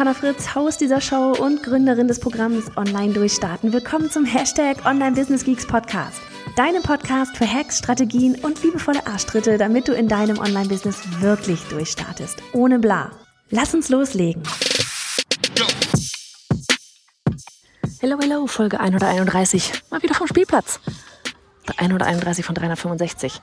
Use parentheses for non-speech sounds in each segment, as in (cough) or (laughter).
Johanna Fritz, Haus dieser Show und Gründerin des Programms Online Durchstarten. Willkommen zum Hashtag Online Business Geeks Podcast. Deinem Podcast für Hacks, Strategien und liebevolle Arschtritte, damit du in deinem Online-Business wirklich durchstartest. Ohne bla. Lass uns loslegen. Hello, hello, Folge 131. Mal wieder vom Spielplatz. 131 von 365.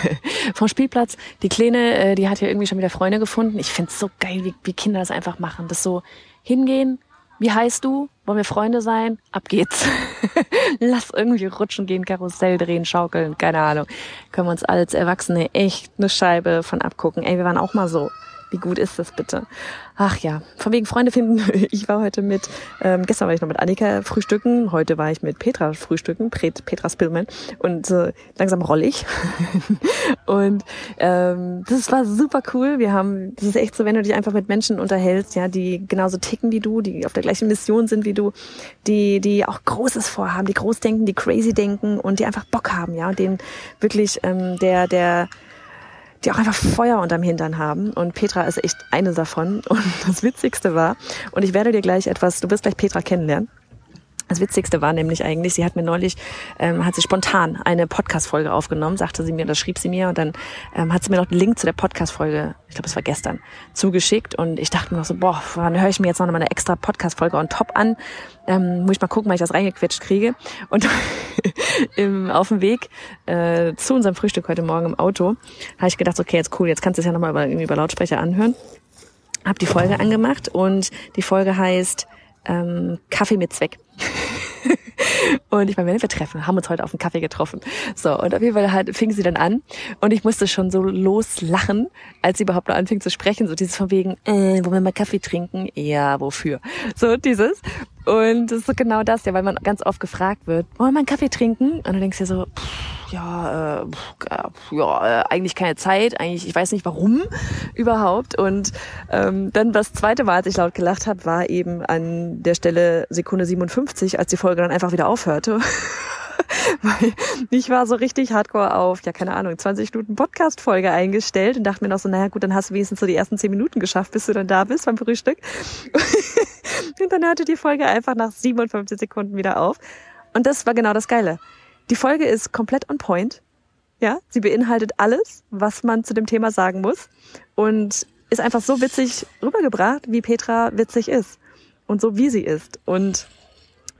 (laughs) Vom Spielplatz. Die Kleine, äh, die hat ja irgendwie schon wieder Freunde gefunden. Ich find's so geil, wie, wie Kinder das einfach machen. Das so hingehen. Wie heißt du? Wollen wir Freunde sein? Ab geht's. (laughs) Lass irgendwie rutschen gehen, Karussell drehen, schaukeln, keine Ahnung. Können wir uns als Erwachsene echt eine Scheibe von abgucken. Ey, wir waren auch mal so. Wie gut ist das bitte? Ach ja, von wegen Freunde finden. (laughs) Ich war heute mit, ähm, gestern war ich noch mit Annika frühstücken, heute war ich mit Petra frühstücken, Petra Spillman und äh, langsam roll ich. (laughs) und ähm, das war super cool. Wir haben, das ist echt so, wenn du dich einfach mit Menschen unterhältst, ja, die genauso ticken wie du, die auf der gleichen Mission sind wie du, die, die auch Großes vorhaben, die groß denken, die crazy denken und die einfach Bock haben, ja, und denen wirklich ähm, der, der die auch einfach Feuer unterm Hintern haben. Und Petra ist echt eine davon. Und das Witzigste war, und ich werde dir gleich etwas, du wirst gleich Petra kennenlernen. Das Witzigste war nämlich eigentlich, sie hat mir neulich, ähm, hat sie spontan eine Podcast-Folge aufgenommen, sagte sie mir, das schrieb sie mir und dann ähm, hat sie mir noch den Link zu der Podcast-Folge, ich glaube, es war gestern, zugeschickt und ich dachte mir noch so, boah, dann höre ich mir jetzt noch mal eine extra Podcast-Folge on top an, ähm, muss ich mal gucken, weil ich das reingequetscht kriege und (laughs) im, auf dem Weg äh, zu unserem Frühstück heute Morgen im Auto habe ich gedacht, okay, jetzt cool, jetzt kannst du es ja nochmal über, irgendwie über Lautsprecher anhören. Hab die Folge angemacht und die Folge heißt ähm, Kaffee mit Zweck. Und ich meine, wir treffen, haben uns heute auf einen Kaffee getroffen. So, und auf jeden Fall halt fing sie dann an und ich musste schon so loslachen, als sie überhaupt nur anfing zu sprechen. So dieses von wegen, äh, wollen wir mal Kaffee trinken? Ja, wofür? So dieses. Und das ist genau das, ja, weil man ganz oft gefragt wird, wollen wir mal einen Kaffee trinken? Und dann denkst du dir so, pff, ja, äh, ja, äh, eigentlich keine Zeit, eigentlich, ich weiß nicht warum (laughs) überhaupt. Und ähm, dann das zweite Mal, als ich laut gelacht habe, war eben an der Stelle Sekunde 57, als die Folge dann einfach wieder aufhörte. (laughs) Weil ich war so richtig hardcore auf, ja, keine Ahnung, 20 Minuten Podcast-Folge eingestellt und dachte mir noch so, naja gut, dann hast du wenigstens so die ersten 10 Minuten geschafft, bis du dann da bist beim Frühstück. (laughs) und dann hörte die Folge einfach nach 57 Sekunden wieder auf. Und das war genau das Geile. Die Folge ist komplett on point. Ja, sie beinhaltet alles, was man zu dem Thema sagen muss und ist einfach so witzig rübergebracht, wie Petra witzig ist und so wie sie ist. Und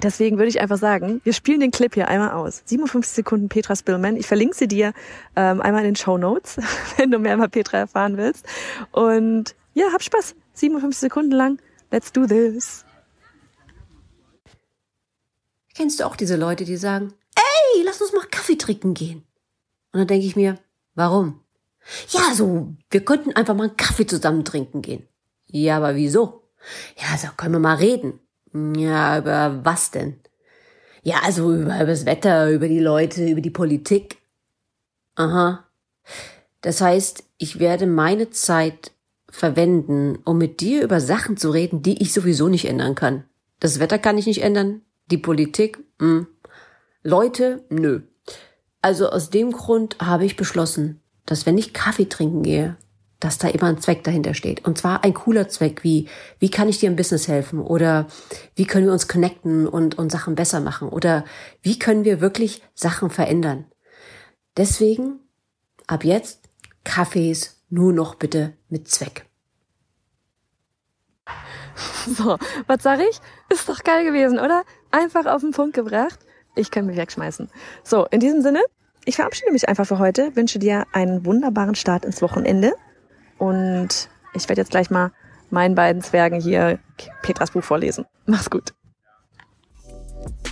Deswegen würde ich einfach sagen, wir spielen den Clip hier einmal aus. 57 Sekunden Petra Spillman. Ich verlinke sie dir ähm, einmal in den Show Notes, (laughs) wenn du mehr über Petra erfahren willst. Und ja, hab Spaß. 57 Sekunden lang. Let's do this. Kennst du auch diese Leute, die sagen, lass uns mal Kaffee trinken gehen? Und dann denke ich mir, warum? Ja, so, wir könnten einfach mal einen Kaffee zusammen trinken gehen. Ja, aber wieso? Ja, so können wir mal reden. Ja, über was denn? Ja, also über, über das Wetter, über die Leute, über die Politik. Aha. Das heißt, ich werde meine Zeit verwenden, um mit dir über Sachen zu reden, die ich sowieso nicht ändern kann. Das Wetter kann ich nicht ändern, die Politik, mh. Leute, nö. Also aus dem Grund habe ich beschlossen, dass wenn ich Kaffee trinken gehe, dass da immer ein Zweck dahinter steht. Und zwar ein cooler Zweck, wie, wie kann ich dir im Business helfen? Oder wie können wir uns connecten und, und Sachen besser machen? Oder wie können wir wirklich Sachen verändern? Deswegen, ab jetzt, Kaffees nur noch bitte mit Zweck. So, was sag ich? Ist doch geil gewesen, oder? Einfach auf den Punkt gebracht. Ich kann mich wegschmeißen. So, in diesem Sinne, ich verabschiede mich einfach für heute, wünsche dir einen wunderbaren Start ins Wochenende und ich werde jetzt gleich mal meinen beiden Zwergen hier Petras Buch vorlesen. Mach's gut.